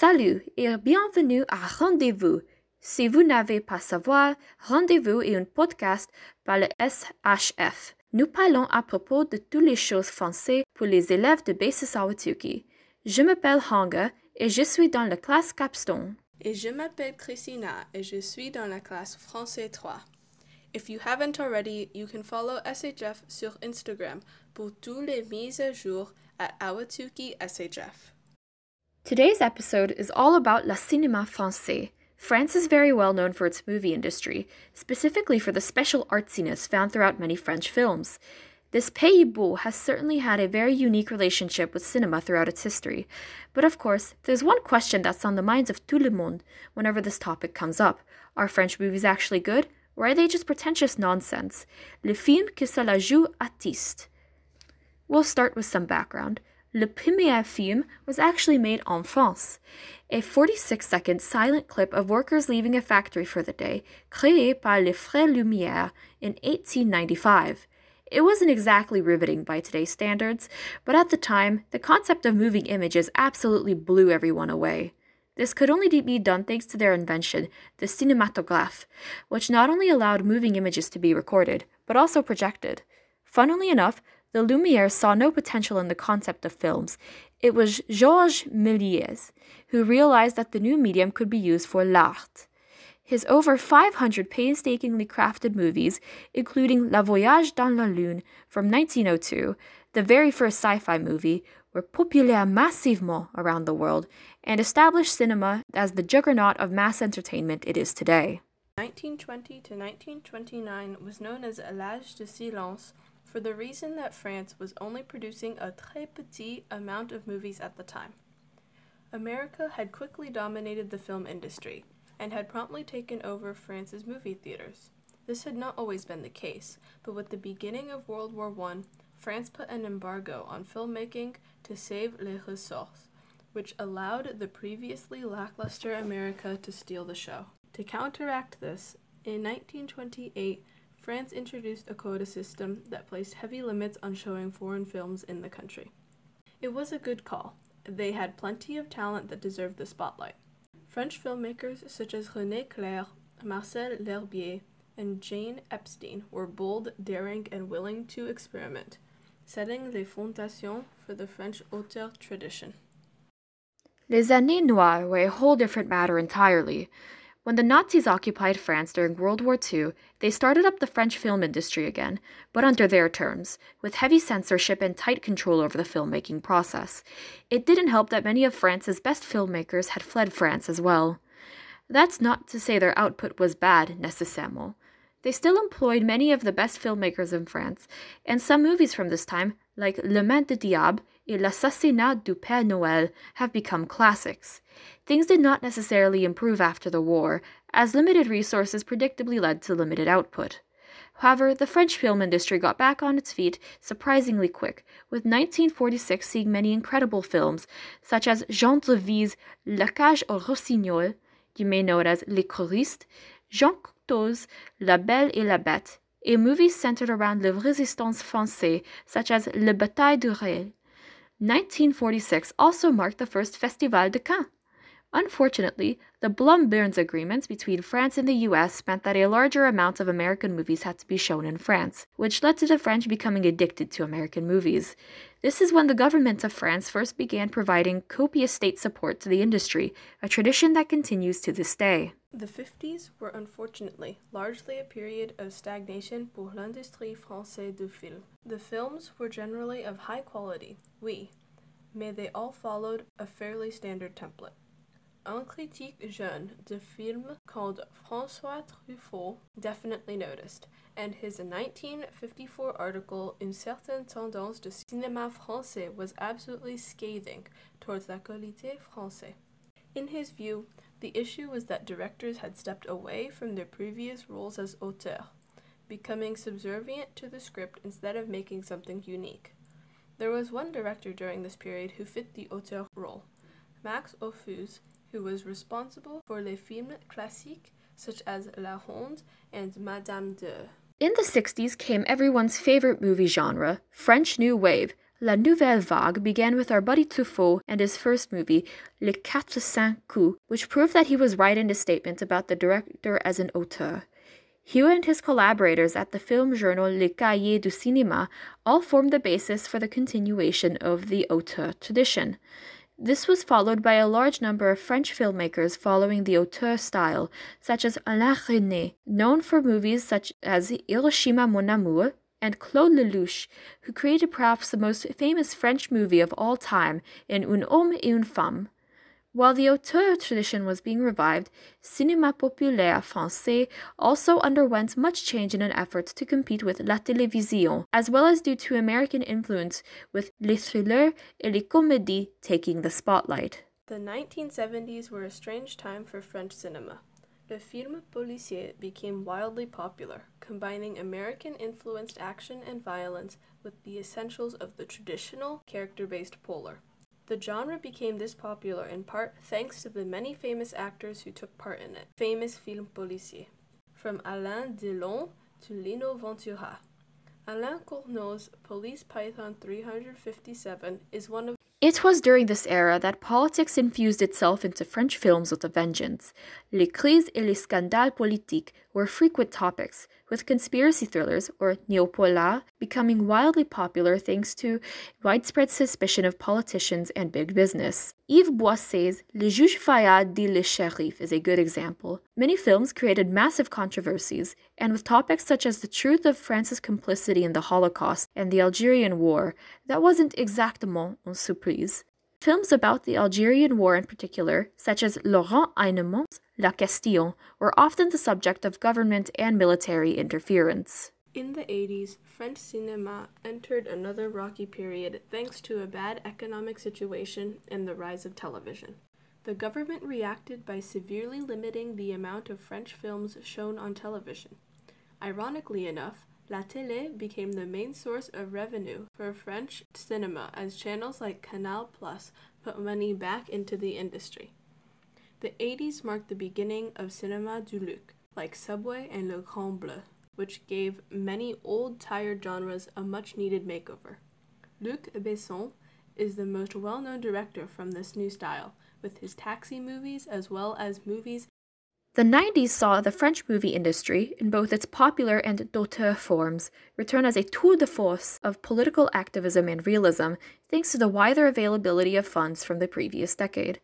Salut et bienvenue à Rendez-vous. Si vous n'avez pas savoir, Rendez-vous est un podcast par le SHF. Nous parlons à propos de toutes les choses françaises pour les élèves de Basis Awatuki. Je m'appelle Hanga et je suis dans la classe Capstone. Et je m'appelle Christina et je suis dans la classe français 3. If you haven't already, you can follow SHF sur Instagram pour tous les mises à jour at Awatuki SHF. Today's episode is all about la cinéma français. France is very well known for its movie industry, specifically for the special artsiness found throughout many French films. This Pays Beau has certainly had a very unique relationship with cinema throughout its history. But of course, there's one question that's on the minds of tout le monde whenever this topic comes up. Are French movies actually good, or are they just pretentious nonsense? Le film que cela joue artiste. We'll start with some background. Le premier film was actually made en France, a 46 second silent clip of workers leaving a factory for the day, créé par les Frères Lumière in 1895. It wasn't exactly riveting by today's standards, but at the time, the concept of moving images absolutely blew everyone away. This could only be done thanks to their invention, the cinematographe, which not only allowed moving images to be recorded, but also projected. Funnily enough, the Lumiere saw no potential in the concept of films. It was Georges Méliès who realized that the new medium could be used for l'art. His over 500 painstakingly crafted movies, including La Voyage dans la Lune from 1902, the very first sci fi movie, were populaire massivement around the world and established cinema as the juggernaut of mass entertainment it is today. 1920 to 1929 was known as L'âge de silence for the reason that France was only producing a très petit amount of movies at the time. America had quickly dominated the film industry and had promptly taken over France's movie theaters. This had not always been the case, but with the beginning of World War I, France put an embargo on filmmaking to save les ressources, which allowed the previously lackluster America to steal the show. To counteract this, in 1928, France introduced a quota system that placed heavy limits on showing foreign films in the country. It was a good call. They had plenty of talent that deserved the spotlight. French filmmakers such as René Clair, Marcel L'Herbier, and Jean Epstein were bold, daring, and willing to experiment, setting les fondations for the French auteur tradition. Les années noires were a whole different matter entirely. When the Nazis occupied France during World War II, they started up the French film industry again, but under their terms, with heavy censorship and tight control over the filmmaking process. It didn't help that many of France's best filmmakers had fled France as well. That's not to say their output was bad, necessairement. They still employed many of the best filmmakers in France, and some movies from this time, like Le Main de Diable et L'assassinat du Père Noël, have become classics. Things did not necessarily improve after the war, as limited resources predictably led to limited output. However, the French film industry got back on its feet surprisingly quick, with 1946 seeing many incredible films, such as Jean Dréville's La Cage aux Rossignols, you may know it as Les Choristes, Jean Cocteau's La Belle et la Bête, et movies centered around the résistance français, such as Le Bataille du Réel. 1946 also marked the first Festival de Cannes. Unfortunately, the Blum-Byrnes agreements between France and the US meant that a larger amount of American movies had to be shown in France, which led to the French becoming addicted to American movies. This is when the government of France first began providing copious state support to the industry, a tradition that continues to this day. The 50s were unfortunately largely a period of stagnation pour l'industrie française du film. The films were generally of high quality, oui, mais they all followed a fairly standard template. Un critique jeune de film called François Truffaut definitely noticed, and his 1954 article Une certaine tendance de cinéma français was absolutely scathing towards la qualité française. In his view, the issue was that directors had stepped away from their previous roles as auteurs, becoming subservient to the script instead of making something unique. There was one director during this period who fit the auteur role, Max Ophüls, who was responsible for les films classiques such as La Ronde and Madame de. In the 60s came everyone's favorite movie genre, French New Wave, La Nouvelle Vague began with our buddy Truffaut and his first movie, Les Quatre Cents Coups, which proved that he was right in his statement about the director as an auteur. He and his collaborators at the film journal Le Cahier du Cinéma all formed the basis for the continuation of the auteur tradition. This was followed by a large number of French filmmakers following the auteur style, such as Alain Resnais, known for movies such as Hiroshima Mon Amour, and Claude Lelouch, who created perhaps the most famous French movie of all time in Un homme et une femme. While the auteur tradition was being revived, Cinéma populaire français also underwent much change in an effort to compete with la télévision, as well as due to American influence with les thrillers et les comédies taking the spotlight. The 1970s were a strange time for French cinema. The film policier became wildly popular, combining American influenced action and violence with the essentials of the traditional character based polar. The genre became this popular in part thanks to the many famous actors who took part in it. Famous film policier. From Alain Delon to Lino Ventura. Alain Corneau's Police Python 357 is one of it was during this era that politics infused itself into French films with a vengeance. Les crises et les scandales politiques were frequent topics, with conspiracy thrillers, or néopolars, becoming wildly popular thanks to widespread suspicion of politicians and big business. Yves Boisset's Le Juge Fayard dit le Shérif is a good example. Many films created massive controversies, and with topics such as the truth of France's complicity in the Holocaust and the Algerian War, that wasn't exactement une surprise. Films about the Algerian War in particular, such as Laurent Heynemann's La Question, were often the subject of government and military interference. In the 80s, French cinema entered another rocky period thanks to a bad economic situation and the rise of television. The government reacted by severely limiting the amount of French films shown on television. Ironically enough, La Télé became the main source of revenue for French cinema as channels like Canal Plus put money back into the industry. The 80s marked the beginning of Cinéma du Luxe, like Subway and Le Grand Bleu, which gave many old tired genres a much needed makeover. Luc Besson is the most well known director from this new style, with his taxi movies as well as movies the 90s saw the French movie industry, in both its popular and d'auteur forms, return as a tour de force of political activism and realism, thanks to the wider availability of funds from the previous decade.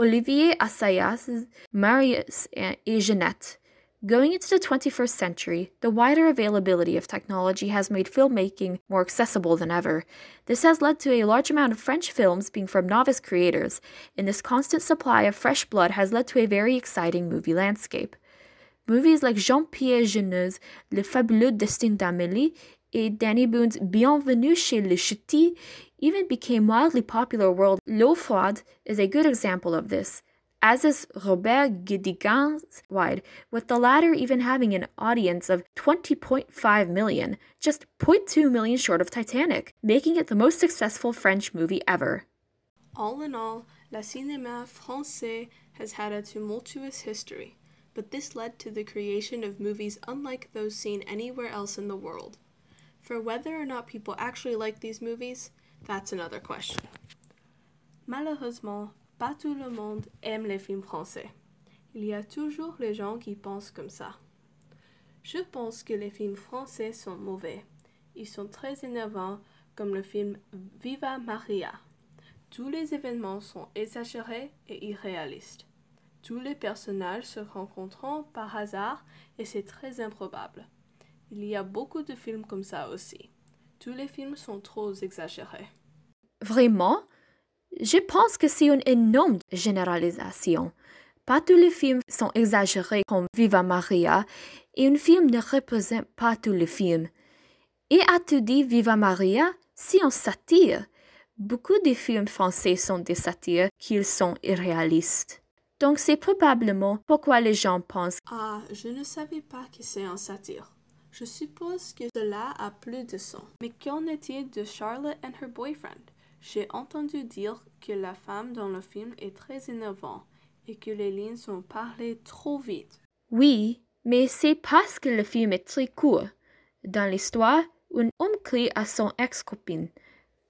Olivier Assayas' Marius et Jeannette Going into the 21st century, the wider availability of technology has made filmmaking more accessible than ever. This has led to a large amount of French films being from novice creators, and this constant supply of fresh blood has led to a very exciting movie landscape. Movies like Jean Pierre Jeunet's Le fabuleux destin d'Amélie and Dany Boon's Bienvenue chez les Ch'tis even became wildly popular world. L'eau froide is a good example of this as is Robert Guédiguian's Wide, with the latter even having an audience of 20.5 million, just 0.2 million short of Titanic, making it the most successful French movie ever. All in all, La Cinéma Français has had a tumultuous history, but this led to the creation of movies unlike those seen anywhere else in the world. For whether or not people actually like these movies, that's another question. Malheureusement, Pas tout le monde aime les films français. Il y a toujours les gens qui pensent comme ça. Je pense que les films français sont mauvais. Ils sont très énervants, comme le film Viva Maria. Tous les événements sont exagérés et irréalistes. Tous les personnages se rencontrent par hasard et c'est très improbable. Il y a beaucoup de films comme ça aussi. Tous les films sont trop exagérés. Vraiment? Je pense que c'est une énorme généralisation. Pas tous les films sont exagérés comme Viva Maria et un film ne représente pas tous les films. Et as-tu dit Viva Maria Si on satire. Beaucoup de films français sont des satires qu'ils sont irréalistes. Donc c'est probablement pourquoi les gens pensent Ah, je ne savais pas que c'est un satire. Je suppose que cela a plus de sens. Mais qu'en est-il de Charlotte and her boyfriend? J'ai entendu dire que la femme dans le film est très énervante et que les lignes sont parlées trop vite. Oui, mais c'est parce que le film est très court. Dans l'histoire, un homme crie à son ex-copine.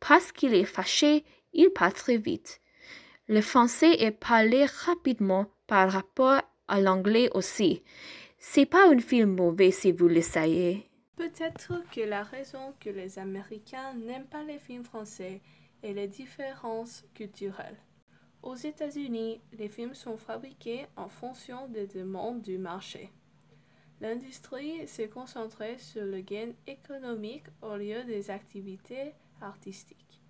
Parce qu'il est fâché, il parle très vite. Le français est parlé rapidement par rapport à l'anglais aussi. C'est pas un film mauvais si vous l'essayez. Peut-être que la raison que les Américains n'aiment pas les films français est les différences culturelles. Aux États-Unis, les films sont fabriqués en fonction des demandes du marché. L'industrie s'est concentrée sur le gain économique au lieu des activités artistiques.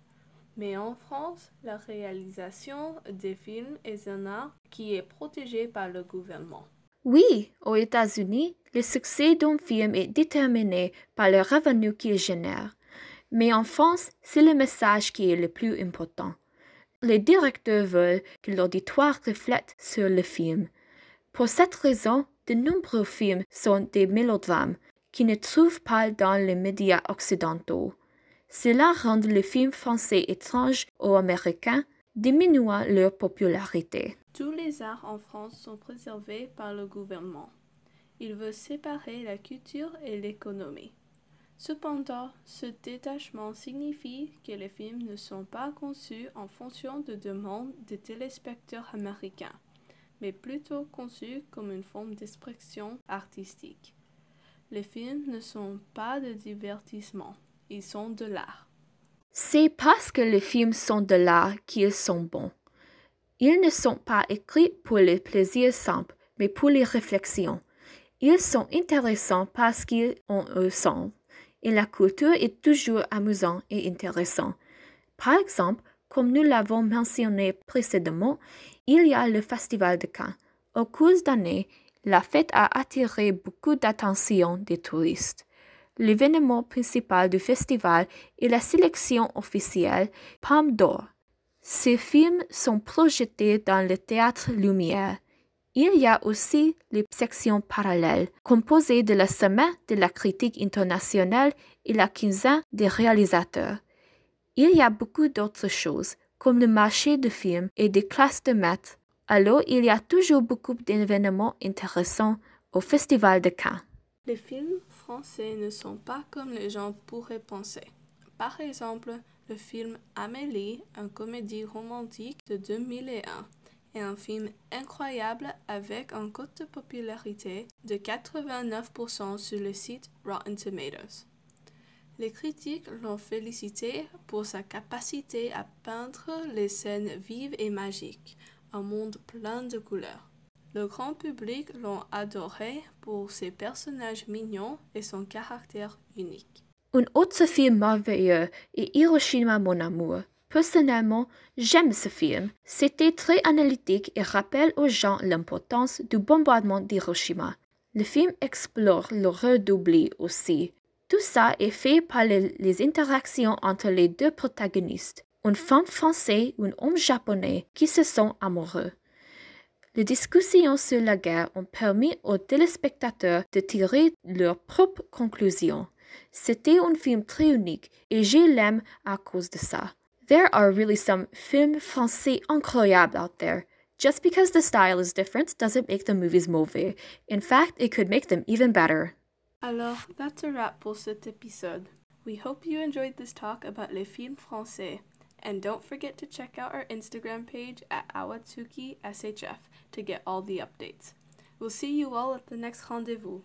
Mais en France, la réalisation des films est un art qui est protégé par le gouvernement. Oui, aux États-Unis, le succès d'un film est déterminé par le revenu qu'il génère. Mais en France, c'est le message qui est le plus important. Les directeurs veulent que l'auditoire reflète sur le film. Pour cette raison, de nombreux films sont des mélodrames qui ne trouvent pas dans les médias occidentaux. Cela rend les films français étranges aux Américains, diminuant leur popularité. Tous les arts en France sont préservés par le gouvernement. Il veut séparer la culture et l'économie. Cependant, ce détachement signifie que les films ne sont pas conçus en fonction de demandes des téléspectateurs américains, mais plutôt conçus comme une forme d'expression artistique. Les films ne sont pas de divertissement, ils sont de l'art. C'est parce que les films sont de l'art qu'ils sont bons. Ils ne sont pas écrits pour les plaisirs simples, mais pour les réflexions. Ils sont intéressants parce qu'ils ont un sens et la culture est toujours amusant et intéressant. Par exemple, comme nous l'avons mentionné précédemment, il y a le Festival de Cannes. Au cours d'année, la fête a attiré beaucoup d'attention des touristes. L'événement principal du festival est la sélection officielle Palme d'Or. Ces films sont projetés dans le théâtre Lumière il y a aussi les sections parallèles, composées de la semaine de la critique internationale et la quinzaine des réalisateurs. Il y a beaucoup d'autres choses, comme le marché de films et des classes de maths. Alors, il y a toujours beaucoup d'événements intéressants au Festival de Cannes. Les films français ne sont pas comme les gens pourraient penser. Par exemple, le film Amélie, une comédie romantique de 2001, est un film incroyable avec un cote de popularité de 89% sur le site Rotten Tomatoes. Les critiques l'ont félicité pour sa capacité à peindre les scènes vives et magiques, un monde plein de couleurs. Le grand public l'ont adoré pour ses personnages mignons et son caractère unique. Un autre film merveilleux est Hiroshima mon amour, Personnellement, j'aime ce film. C'était très analytique et rappelle aux gens l'importance du bombardement d'Hiroshima. Le film explore l'horreur d'oubli aussi. Tout ça est fait par les, interactions entre les deux protagonistes, une femme française et un homme japonais qui se sont amoureux. Les discussions sur la guerre ont permis aux téléspectateurs de tirer leurs propres conclusions. C'était un film très unique et je l'aime à cause de ça. There are really some films français incroyables out there. Just because the style is different doesn't make the movies mauvais. In fact, it could make them even better. Alors, that's a wrap pour cet épisode. We hope you enjoyed this talk about les films français. And don't forget to check out our Instagram page at Ahwatukee SHF to get all the updates. We'll see you all at the next rendezvous.